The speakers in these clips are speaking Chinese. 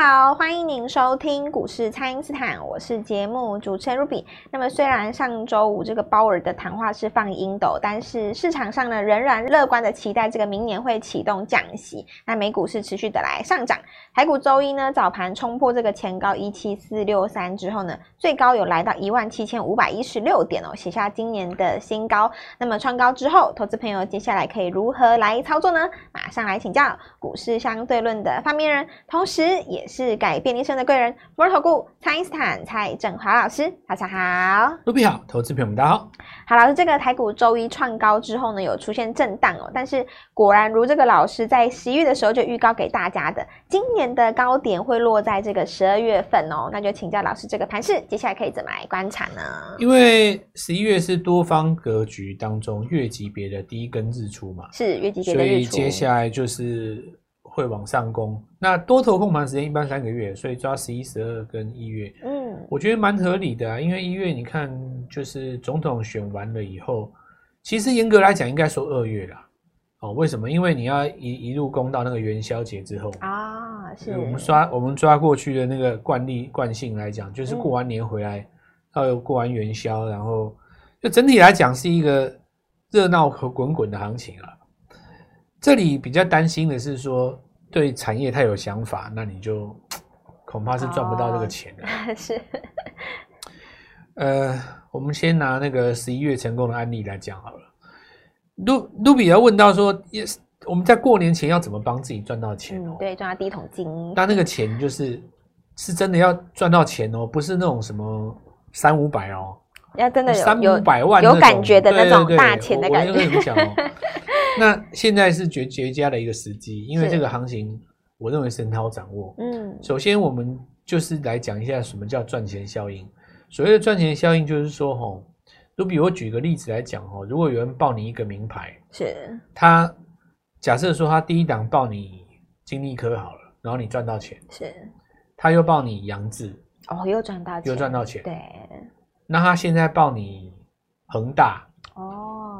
好，欢迎您收听股市蔡因斯坦，我是节目主持人 Ruby。那么虽然上周五这个鲍尔的谈话是放鹰的，但是市场上呢仍然乐观的期待这个明年会启动降息。那美股是持续的来上涨，台股周一呢早盘冲破这个前高一七四六三之后呢，最高有来到一万七千五百一十六点哦，写下今年的新高。那么创高之后，投资朋友接下来可以如何来操作呢？马上来请教股市相对论的发明人，同时。也是改变一生的贵人，摩尔投顾蔡因斯坦蔡振华老师，大家好，卢比好，投资朋友们大家好。好，老师，这个台股周一创高之后呢，有出现震荡哦，但是果然如这个老师在十一月的时候就预告给大家的，今年的高点会落在这个十二月份哦，那就请教老师，这个盘势接下来可以怎么来观察呢？因为十一月是多方格局当中月级别的第一根日出嘛，是月级别的日出，所以接下来就是。会往上攻，那多头控盘时间一般三个月，所以抓十一、十二跟一月，嗯，我觉得蛮合理的啊。因为一月你看，就是总统选完了以后，其实严格来讲应该说二月啦。哦，为什么？因为你要一一路攻到那个元宵节之后啊，是我们抓我们抓过去的那个惯例惯性来讲，就是过完年回来，到、嗯、过完元宵，然后就整体来讲是一个热闹和滚滚的行情啊。这里比较担心的是说。对产业太有想法，那你就恐怕是赚不到这个钱的。Oh, 是，呃，我们先拿那个十一月成功的案例来讲好了。卢卢比要问到说，Yes，我们在过年前要怎么帮自己赚到钱？嗯，对，赚到第一桶金。但那个钱就是是真的要赚到钱哦，不是那种什么三五百哦，要真的有三五百万有感觉的那种大钱的感觉。对对对那现在是绝绝佳的一个时机，因为这个行情，我认为神涛掌握。嗯，首先我们就是来讲一下什么叫赚钱效应。所谓的赚钱效应，就是说，吼，就比如我举个例子来讲，吼，如果有人报你一个名牌，是，他假设说他第一档报你金立科好了，然后你赚到钱，是，他又报你杨志，哦，又赚到钱，又赚到钱，对。那他现在报你恒大。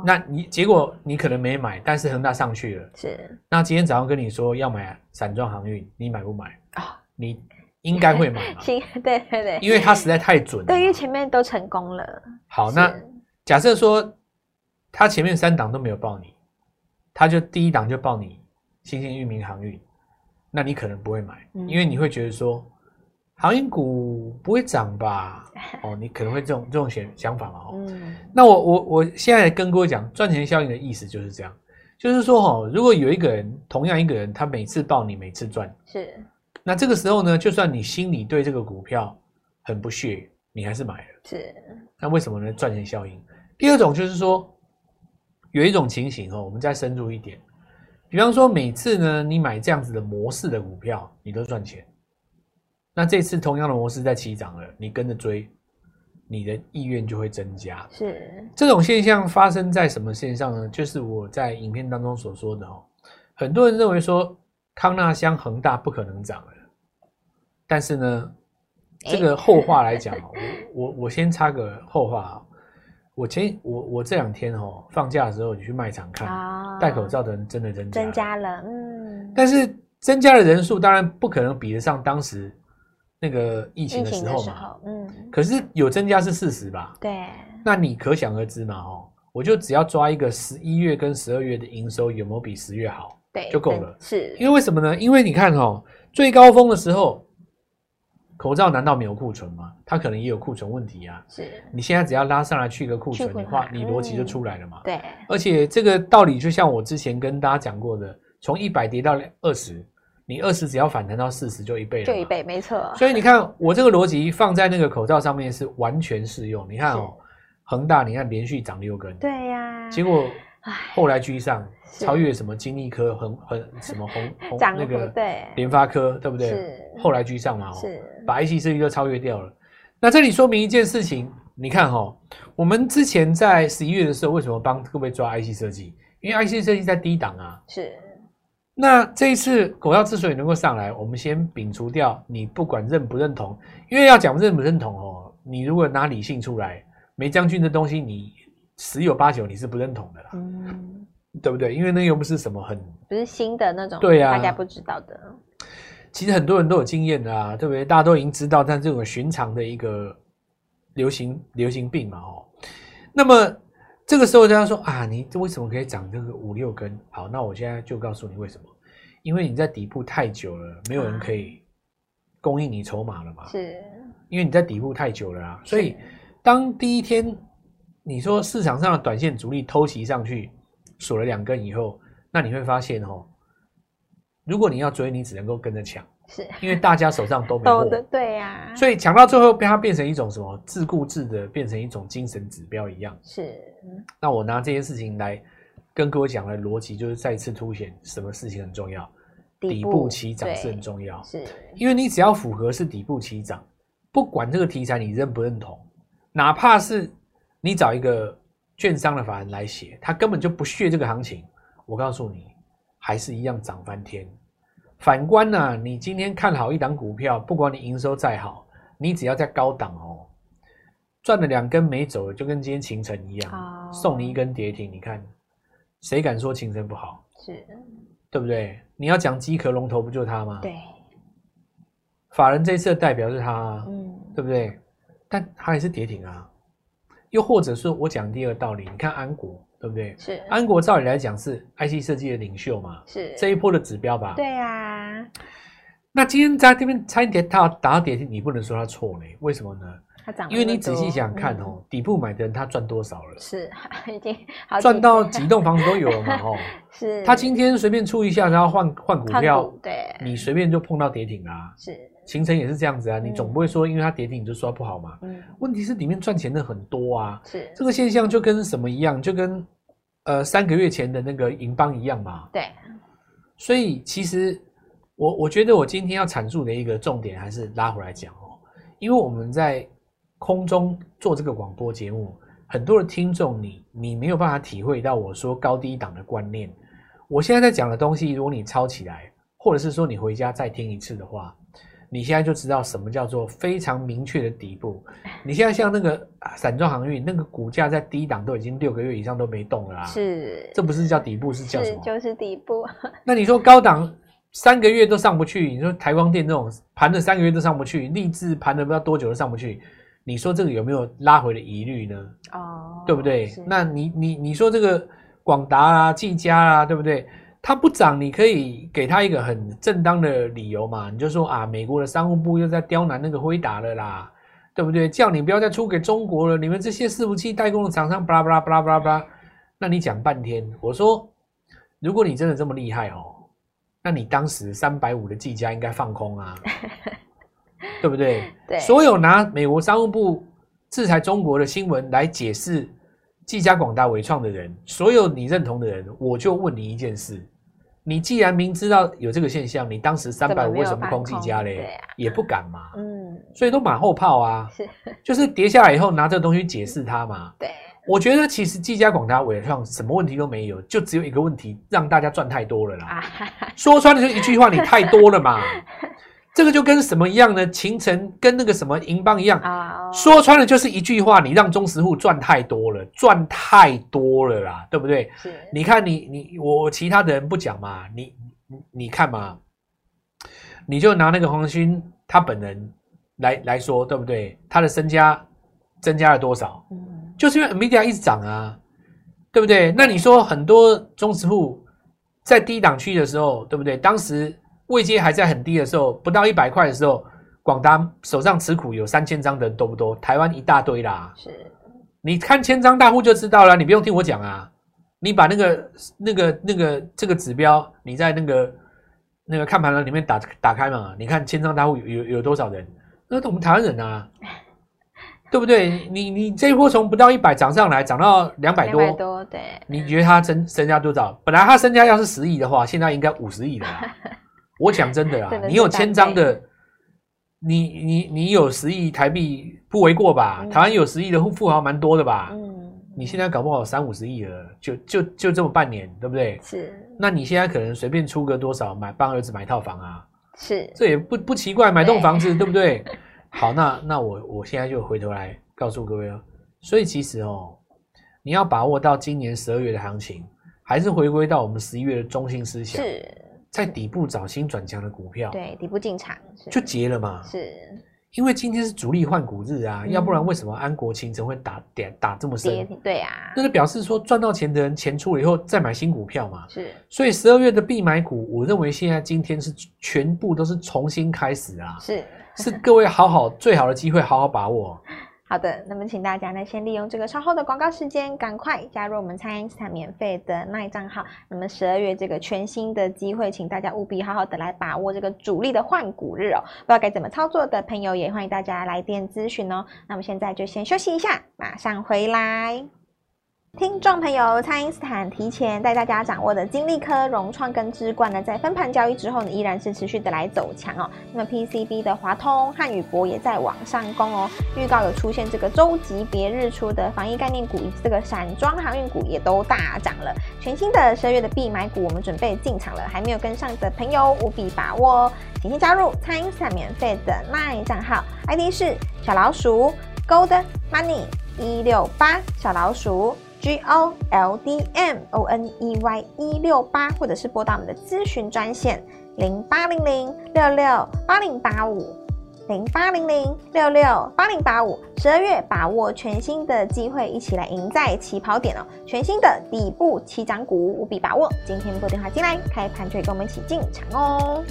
那你结果你可能没买，但是恒大上去了。是。那今天早上跟你说要买散装航运，你买不买啊？哦、你应该会买嘛。行，对对对。因为它实在太准了。对，因为前面都成功了。好，那假设说他前面三档都没有报你，他就第一档就报你新兴域名航运，那你可能不会买，嗯、因为你会觉得说。航运股不会涨吧？哦，你可能会这种这种想想法嘛？哦，嗯，那我我我现在跟各位讲赚钱效应的意思就是这样，就是说哦，如果有一个人，同样一个人，他每次报你每次赚，是，那这个时候呢，就算你心里对这个股票很不屑，你还是买了，是，那为什么呢？赚钱效应。第二种就是说，有一种情形哦，我们再深入一点，比方说每次呢，你买这样子的模式的股票，你都赚钱。那这次同样的模式在起涨了，你跟着追，你的意愿就会增加。是这种现象发生在什么线上呢？就是我在影片当中所说的哦，很多人认为说康纳香、恒大不可能涨了，但是呢，这个后话来讲，我我我先插个后话啊，我前我我这两天哦放假的时候，你去卖场看，戴口罩的人真的增加增加了，嗯，但是增加的人数当然不可能比得上当时。那个疫情的时候嘛，嗯，可是有增加是事实吧？对，那你可想而知嘛，哦，我就只要抓一个十一月跟十二月的营收有没有比十月好，对，就够了。是，因为为什么呢？因为你看哦，最高峰的时候，口罩难道没有库存吗？它可能也有库存问题啊。是，你现在只要拉上来去个库存的话，你逻辑就出来了嘛。对，而且这个道理就像我之前跟大家讲过的，从一百跌到二十。你二十只要反弹到四十，就一倍了。就一倍，没错。所以你看，我这个逻辑放在那个口罩上面是完全适用。你看哦，恒大，你看连续涨六根，对呀。结果后来居上，超越什么金丽科、恒恒什么红红 那个对联发科，对不对？是。后来居上嘛，是。把 IC 设计都超越掉了。那这里说明一件事情，你看哈，我们之前在十一月的时候，为什么帮各位抓 IC 设计？因为 IC 设计在低档啊。是。那这一次狗票之所以能够上来，我们先摒除掉你不管认不认同，因为要讲认不认同哦，你如果拿理性出来，梅将军的东西你十有八九你是不认同的啦，嗯，对不对？因为那又不是什么很不是新的那种，对呀，大家不知道的。其实很多人都有经验的啊，对不对？大家都已经知道，但这种寻常的一个流行流行病嘛，哦。那么这个时候大家说啊，你为什么可以涨这个五六根？好，那我现在就告诉你为什么，因为你在底部太久了，没有人可以供应你筹码了嘛。是，因为你在底部太久了啊，所以当第一天你说市场上的短线主力偷袭上去锁了两根以后，那你会发现哦。如果你要追，你只能够跟着抢，是因为大家手上都没货，对呀、啊，所以抢到最后被它变成一种什么自顾自的，变成一种精神指标一样。是，那我拿这件事情来跟各位讲的逻辑，就是再次凸显什么事情很重要，底部起涨是很重要，是因为你只要符合是底部起涨，不管这个题材你认不认同，哪怕是你找一个券商的法人来写，他根本就不屑这个行情，我告诉你。还是一样涨翻天。反观呢、啊，你今天看好一档股票，不管你营收再好，你只要在高档哦，赚了两根没走，就跟今天勤诚一样，哦、送你一根跌停。你看，谁敢说勤诚不好？是，对不对？你要讲机壳龙头，不就他吗？对。法人这一次的代表是他，嗯，对不对？但他还是跌停啊。又或者说，我讲第二个道理，你看安国。对不对？是安国照理来讲是 IC 设计的领袖嘛？是这一波的指标吧？对呀、啊。那今天在这边差一点它打到跌停，你不能说它错嘞？为什么呢？因为你仔细想想看哦、嗯，底部买的人他赚多少了？是 已经赚到几栋房子都有了嘛？哦，是。他今天随便出一下，然后换换股票，对，你随便就碰到跌停啦。是。形成也是这样子啊，你总不会说因为它跌停你就说不好嘛？嗯，问题是里面赚钱的很多啊，是这个现象就跟什么一样，就跟呃三个月前的那个银邦一样嘛。对，所以其实我我觉得我今天要阐述的一个重点还是拉回来讲哦，因为我们在空中做这个广播节目，很多的听众你你没有办法体会到我说高低档的观念。我现在在讲的东西，如果你抄起来，或者是说你回家再听一次的话。你现在就知道什么叫做非常明确的底部。你现在像那个散装航运，那个股价在低档都已经六个月以上都没动了啦。是，这不是叫底部，是叫什么？就是底部。那你说高档三个月都上不去，你说台光电这种盘了三个月都上不去，立志盘了不知道多久都上不去，你说这个有没有拉回的疑虑呢？哦，对不对？那你你你说这个广达啊、技嘉啊，对不对？它不涨，你可以给他一个很正当的理由嘛？你就说啊，美国的商务部又在刁难那个辉达了啦，对不对？叫你不要再出给中国了，你们这些伺服器代工的厂商，巴拉巴拉巴拉巴拉巴拉。那你讲半天，我说，如果你真的这么厉害哦，那你当时三百五的技嘉应该放空啊，对不对？对。所有拿美国商务部制裁中国的新闻来解释。技嘉、广达、伟创的人，所有你认同的人，我就问你一件事：你既然明知道有这个现象，你当时三百五为什么不空技嘉嘞？啊？也不敢嘛。嗯，所以都马后炮啊。是，就是跌下来以后拿这个东西解释它嘛。对，我觉得其实技嘉、广达、伟创什么问题都没有，就只有一个问题，让大家赚太多了啦。啊、说穿了就一句话，你太多了嘛。这个就跟什么一样呢？勤诚跟那个什么银邦一样，oh. 说穿了就是一句话：你让中实户赚太多了，赚太多了啦，对不对？是。你看你你我其他的人不讲嘛，你你你看嘛，你就拿那个黄勋他本人来来说，对不对？他的身家增加了多少？嗯，就是因为 NVIDIA 一直涨啊，对不对？那你说很多中实户在低档区的时候，对不对？当时。位阶还在很低的时候，不到一百块的时候，广达手上持股有三千张的人多不多？台湾一大堆啦。是，你看千张大户就知道了，你不用听我讲啊。你把那个、那个、那个这个指标，你在那个那个看盘栏里面打打开嘛，你看千张大户有有有多少人？那我们台湾人啊，对不对？你你这一波从不到一百涨上来，涨到两百多，多，对。你觉得他身身家多少？本来他身家要是十亿的话，现在应该五十亿了啦。我讲真的啊，你有千张的，你你你有十亿台币不为过吧？嗯、台湾有十亿的富豪蛮多的吧？嗯，你现在搞不好三五十亿了，就就就这么半年，对不对？是。那你现在可能随便出个多少买帮儿子买套房啊？是。这也不不奇怪，买栋房子对，对不对？好，那那我我现在就回头来告诉各位哦。所以其实哦，你要把握到今年十二月的行情，还是回归到我们十一月的中心思想。是。在底部找新转强的股票，对，底部进场就结了嘛。是，因为今天是主力换股日啊，嗯、要不然为什么安国清晨会打点打这么深？对啊，那就表示说赚到钱的人钱出了以后再买新股票嘛。是，所以十二月的必买股，我认为现在今天是全部都是重新开始啊。是，是各位好好最好的机会，好好把握。好的，那么请大家呢，先利用这个稍后的广告时间，赶快加入我们蔡恩斯坦免费的 LINE 账号。那么十二月这个全新的机会，请大家务必好好的来把握这个主力的换股日哦。不知道该怎么操作的朋友，也欢迎大家来电咨询哦。那么现在就先休息一下，马上回来。听众朋友，蔡因斯坦提前带大家掌握的金丽科、融创跟之冠呢，在分盘交易之后呢，依然是持续的来走强哦。那么 PCB 的华通、汉语博也在往上攻哦。预告有出现这个周级别日出的防疫概念股，以及这个散装航运股也都大涨了。全新的十二月的必买股，我们准备进场了，还没有跟上的朋友务必把握哦。请先加入蔡因斯坦免费的 LINE 账号，ID 是小老鼠 Gold Money 一六八小老鼠。G O L D M O N E Y 一六八，或者是拨打我们的咨询专线零八零零六六八零八五零八零零六六八零八五。十二月把握全新的机会，一起来赢在起跑点哦！全新的底部起涨股，务必把握。今天拨电话进来，开盘就跟我们一起进场哦。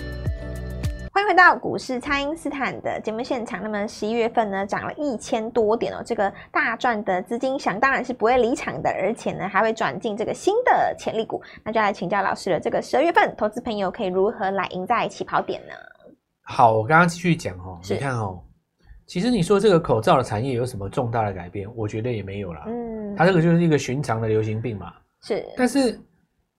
欢迎回到股市，蔡因斯坦的节目现场。那么十一月份呢，涨了一千多点哦，这个大赚的资金想当然是不会离场的，而且呢还会转进这个新的潜力股。那就来请教老师了，这个十二月份投资朋友可以如何来赢在起跑点呢？好，我刚刚继续讲哦，你看哦，其实你说这个口罩的产业有什么重大的改变？我觉得也没有啦。嗯，它这个就是一个寻常的流行病嘛。是，但是。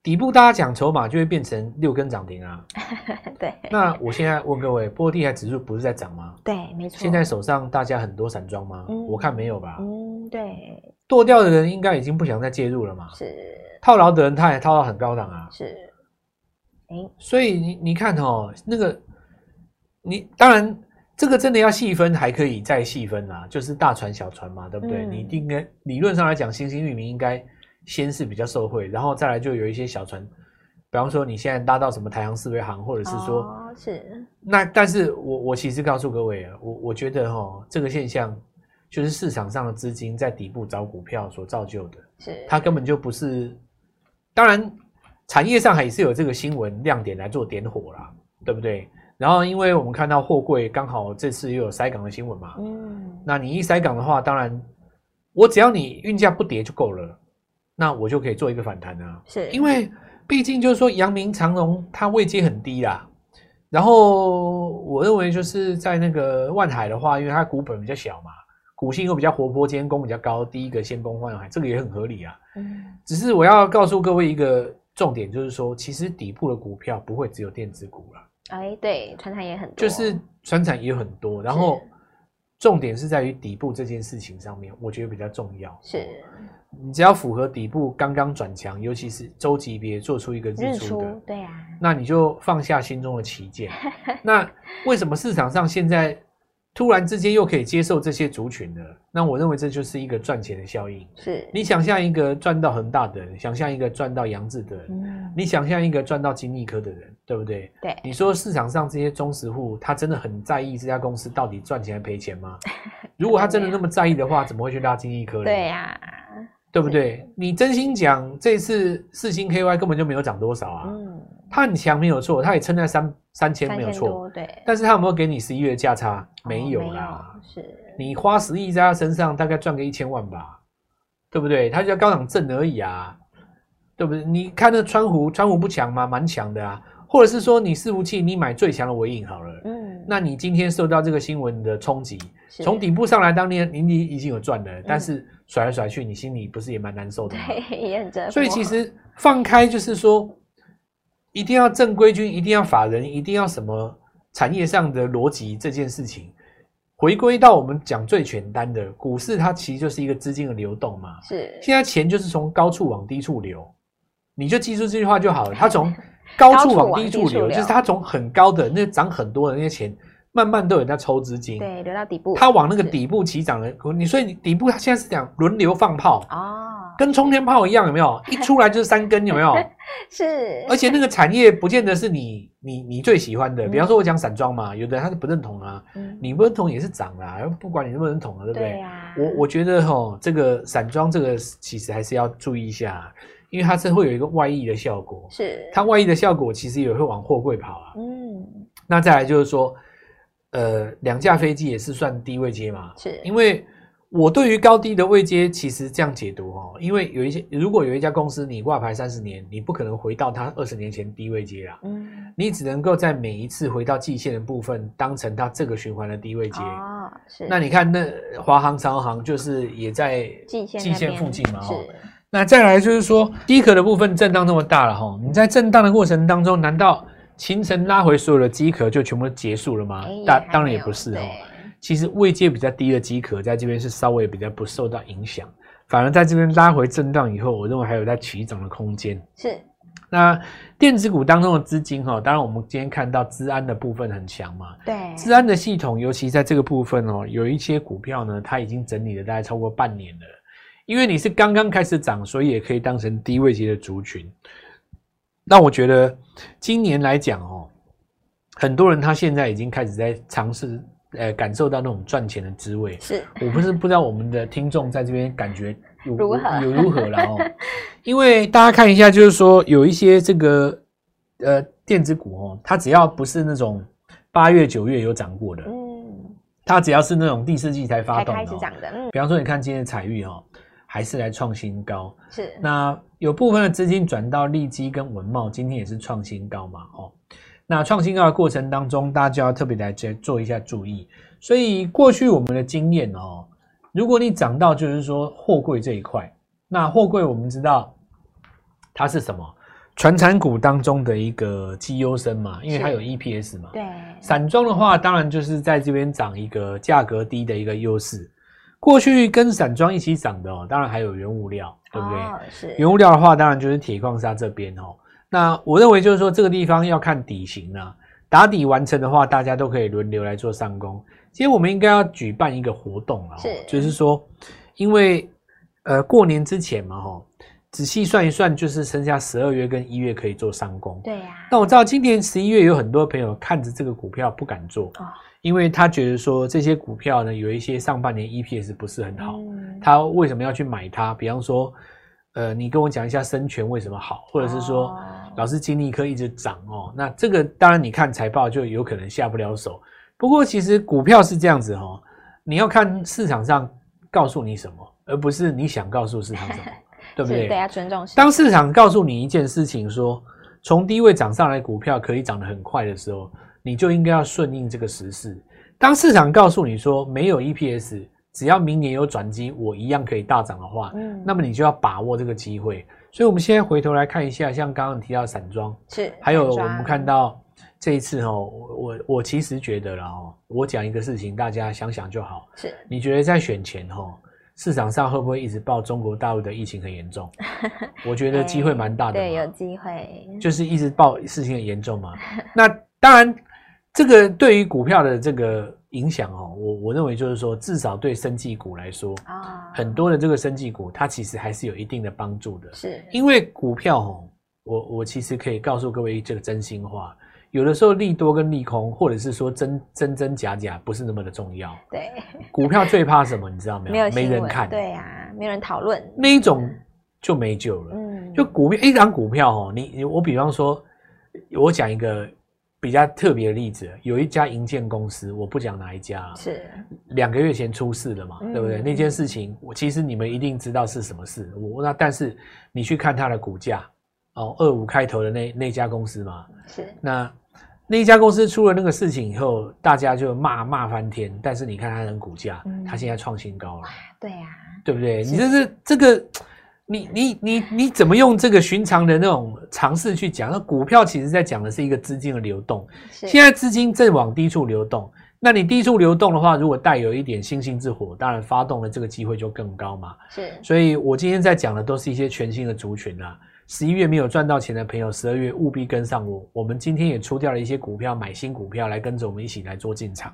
底部大家讲筹码就会变成六根涨停啊，对。那我现在问各位，波罗的海指数不是在涨吗？对，没错。现在手上大家很多散装吗？嗯，我看没有吧。嗯，对。剁掉的人应该已经不想再介入了嘛。是。套牢的人他也套到很高档啊。是。欸，所以你你看哦，那个你当然这个真的要细分，还可以再细分啊，就是大船小船嘛，对不对？嗯，你应该理论上来讲，星星域名应该。先是比较受惠，然后再来就有一些小船，比方说你现在搭到什么台航、四维航，或者是说、哦、是那，但是我我其实告诉各位啊，我我觉得哈，这个现象就是市场上的资金在底部找股票所造就的，是它根本就不是。当然，产业上还是有这个新闻亮点来做点火啦，对不对？然后，因为我们看到货柜刚好这次又有塞港的新闻嘛，嗯，那你一塞港的话，当然我只要你运价不跌就够了。那我就可以做一个反弹啊，是。因为毕竟就是说，阳明长隆它位阶很低啦，然后我认为就是在那个万海的话，因为它股本比较小嘛，股性又比较活泼，今天攻比较高，第一个先攻万海，这个也很合理啊。嗯，只是我要告诉各位一个重点，就是说，其实底部的股票不会只有电子股了。哎，对，船产也很多，就是船产也很多，然后重点是在于底部这件事情上面，我觉得比较重要。是。你只要符合底部刚刚转强，尤其是周级别做出一个日出的，对啊，那你就放下心中的旗舰。那为什么市场上现在突然之间又可以接受这些族群的？那我认为这就是一个赚钱的效应。是你想象一个赚到恒大的人，想象一个赚到杨志的人，嗯、你想象一个赚到金丽科的人，对不对？对。你说市场上这些忠实户，他真的很在意这家公司到底赚钱还赔钱吗？如果他真的那么在意的话，怎么会去拉金丽科呢？对呀、啊。对不对？你真心讲，这次四星 KY 根本就没有涨多少啊。嗯，它很强没有错，它也撑在三三千没有错。对，但是它有没有给你十一月价差？没有啦。是，你花十亿在他身上，大概赚个一千万吧，对不对？他就叫高档挣而已啊，对不对？你看那川湖，川湖不强吗？蛮强的啊。或者是说你伺服器，你买最强的尾影好了。嗯，那你今天受到这个新闻的冲击，从底部上来，当年你已经有赚了，但是。甩来甩去，你心里不是也蛮难受的吗？对，也很折磨。所以其实放开就是说，一定要正规军，一定要法人，一定要什么产业上的逻辑这件事情，回归到我们讲最简单的股市，它其实就是一个资金的流动嘛。是。现在钱就是从高处往低处流，你就记住这句话就好了。它从高处往低处流，就是它从很高的那涨很多的那些钱。慢慢都有人在抽资金，对，流到底部，它往那个底部起涨的，你所以你底部它现在是讲轮流放炮啊，跟冲天炮一样，有没有？一出来就是三根，有没有？是。而且那个产业不见得是你你你最喜欢的。比方说，我讲散装嘛，有的人他是不认同啊。嗯。你不认同也是涨啦，不管你认不认同了，对不对？对啊。我我觉得哈，这个散装这个其实还是要注意一下，因为它是会有一个外溢的效果。是。它外溢的效果其实也会往货柜跑啊。嗯。那再来就是说，呃，两架飞机也是算低位接嘛？是。因为。我对于高低的位阶，其实这样解读哦，因为有一些，如果有一家公司你挂牌三十年，你不可能回到它二十年前低位阶啦，嗯，你只能够在每一次回到季线的部分，当成它这个循环的低位阶。哦，是。那你看，那华航、长航就是也在季线季线附近嘛，哈。那再来就是说，低壳的部分震荡那么大了哈，你在震荡的过程当中，难道清晨拉回所有的机壳就全部都结束了吗？当当然也不是哦。其实位阶比较低的机壳，在这边是稍微比较不受到影响，反而在这边拉回震荡以后，我认为还有在起涨的空间。是，那电子股当中的资金哈，当然我们今天看到资安的部分很强嘛，对，资安的系统，尤其在这个部分哦，有一些股票呢，它已经整理了大概超过半年了，因为你是刚刚开始涨，所以也可以当成低位级的族群。那我觉得今年来讲哦，很多人他现在已经开始在尝试。呃，感受到那种赚钱的滋味，是。我不是不知道我们的听众在这边感觉有如何？有 如何了哦，因为大家看一下，就是说有一些这个呃电子股哦，它只要不是那种八月九月有涨过的，嗯，它只要是那种第四季才发动的，开始涨的，嗯，比方说你看今天的采钰哦，还是来创新高，是。那有部分的资金转到利基跟文茂，今天也是创新高嘛，哦。那创新高的过程当中，大家就要特别来做一下注意。所以过去我们的经验哦，如果你涨到就是说货柜这一块，那货柜我们知道它是什么？传产股当中的一个绩优生嘛，因为它有 EPS 嘛。对。散装的话，当然就是在这边涨一个价格低的一个优势。过去跟散装一起涨的哦，当然还有原物料，对不对？哦，是。原物料的话，当然就是铁矿砂这边哦。那我认为就是说，这个地方要看底型啊，打底完成的话，大家都可以轮流来做上攻。其实我们应该要举办一个活动啊，是，就是说，因为呃过年之前嘛，哈，仔细算一算，就是剩下十二月跟一月可以做上攻。对呀。那我知道今年十一月有很多朋友看着这个股票不敢做，哦，因为他觉得说这些股票呢有一些上半年 EPS 不是很好，嗯，他为什么要去买它？比方说。呃，你跟我讲一下生全为什么好，或者是说，老师金立科一直涨哦，那这个当然你看财报就有可能下不了手。不过其实股票是这样子哦，你要看市场上告诉你什么，而不是你想告诉市场什么，对不对？对，啊尊重。当市场告诉你一件事情，说从低位涨上来股票可以涨得很快的时候，你就应该要顺应这个时势。当市场告诉你说没有 EPS。只要明年有转机，我一样可以大涨的话，嗯，那么你就要把握这个机会。所以，我们现在回头来看一下，像刚刚提到散装，是，还有我们看到这一次哦，我我其实觉得了哦，我讲一个事情，大家想想就好。是，你觉得在选前哦，市场上会不会一直报中国大陆的疫情很严重？我觉得机会蛮大的，对，有机会，就是一直报事情很严重嘛。那当然，这个对于股票的这个。影响哦，我我认为就是说，至少对生技股来说，啊，很多的这个生技股，它其实还是有一定的帮助的。是，因为股票哦，我我其实可以告诉各位这个真心话，有的时候利多跟利空，或者是说真真真假假，不是那么的重要。对，股票最怕什么？你知道没有？没有，没人看。对呀，没人讨论。那一种就没救了。嗯，就股票一档股票哦，你你我比方说，我讲一个。比较特别的例子，有一家营建公司，我不讲哪一家，是两个月前出事了嘛，嗯、对不对？那件事情，我其实你们一定知道是什么事。我那但是你去看它的股价，哦，二五开头的那那家公司嘛，是那那一家公司出了那个事情以后，大家就骂骂翻天。但是你看它的股价，嗯、它现在创新高了，对呀、啊，对不对？你这是这个。你你你你怎么用这个寻常的那种尝试去讲？那股票其实在讲的是一个资金的流动，现在资金正往低处流动。那你低处流动的话，如果带有一点星星之火，当然发动的这个机会就更高嘛。是，所以我今天在讲的都是一些全新的族群啊。十一月没有赚到钱的朋友，十二月务必跟上我。我们今天也出掉了一些股票，买新股票来跟着我们一起来做进场。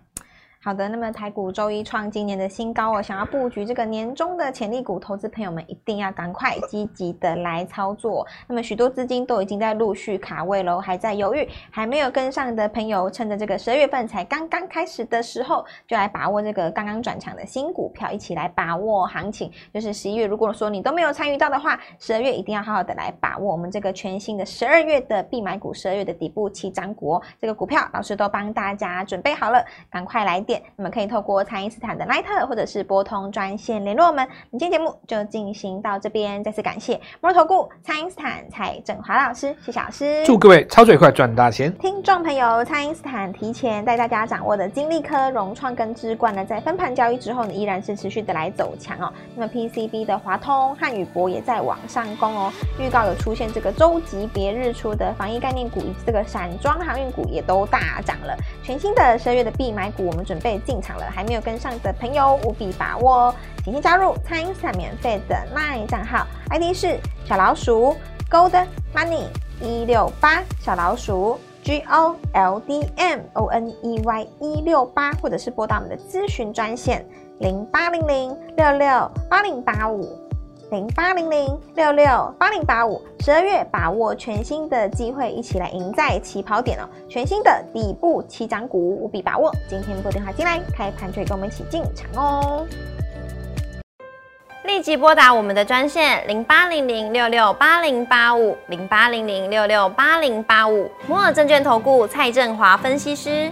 好的，那么台股周一创今年的新高哦，想要布局这个年终的潜力股，投资朋友们一定要赶快积极的来操作。那么许多资金都已经在陆续卡位喽，还在犹豫，还没有跟上的朋友，趁着这个十二月份才刚刚开始的时候，就来把握这个刚刚转强的新股票，一起来把握行情。就是十一月，如果说你都没有参与到的话，十二月一定要好好的来把握我们这个全新的十二月的必买股，十二月的底部起涨股哦，这个股票老师都帮大家准备好了，赶快来电。你们可以透过蔡因斯坦的 LINE 或者是拨通专线联络我们。今天节目就进行到这边，再次感谢摩尔投顾蔡因斯坦蔡振华老师，谢谢老师。祝各位操作愉快，赚大钱！听众朋友，蔡因斯坦提前带大家掌握的金利科、融创跟智冠呢，在分盘交易之后呢，依然是持续的来走强哦。那么 PCB 的华通、汉语博也在往上攻哦。预告有出现这个周级别日出的防疫概念股以及这个散装航运股也都大涨了。全新的十二月的必买股，我们准被进场了，还没有跟上的朋友务必把握哦！请先加入蔡因斯坦免费的 LINE 账号，ID 是小老鼠 Gold Money 一六八，小老鼠 G O L D M O N E Y 一六八，或者是拨打我们的咨询专线零八零零六六八零八五。零八零零六六八零八五，十二月把握全新的机会，一起来赢在起跑点哦！全新的底部起涨股务必把握。今天拨电话进来，开盘就跟我们一起进场哦！立即拨打我们的专线零八零零六六八零八五零八零零六六八零八五摩尔证券投顾蔡振华分析师。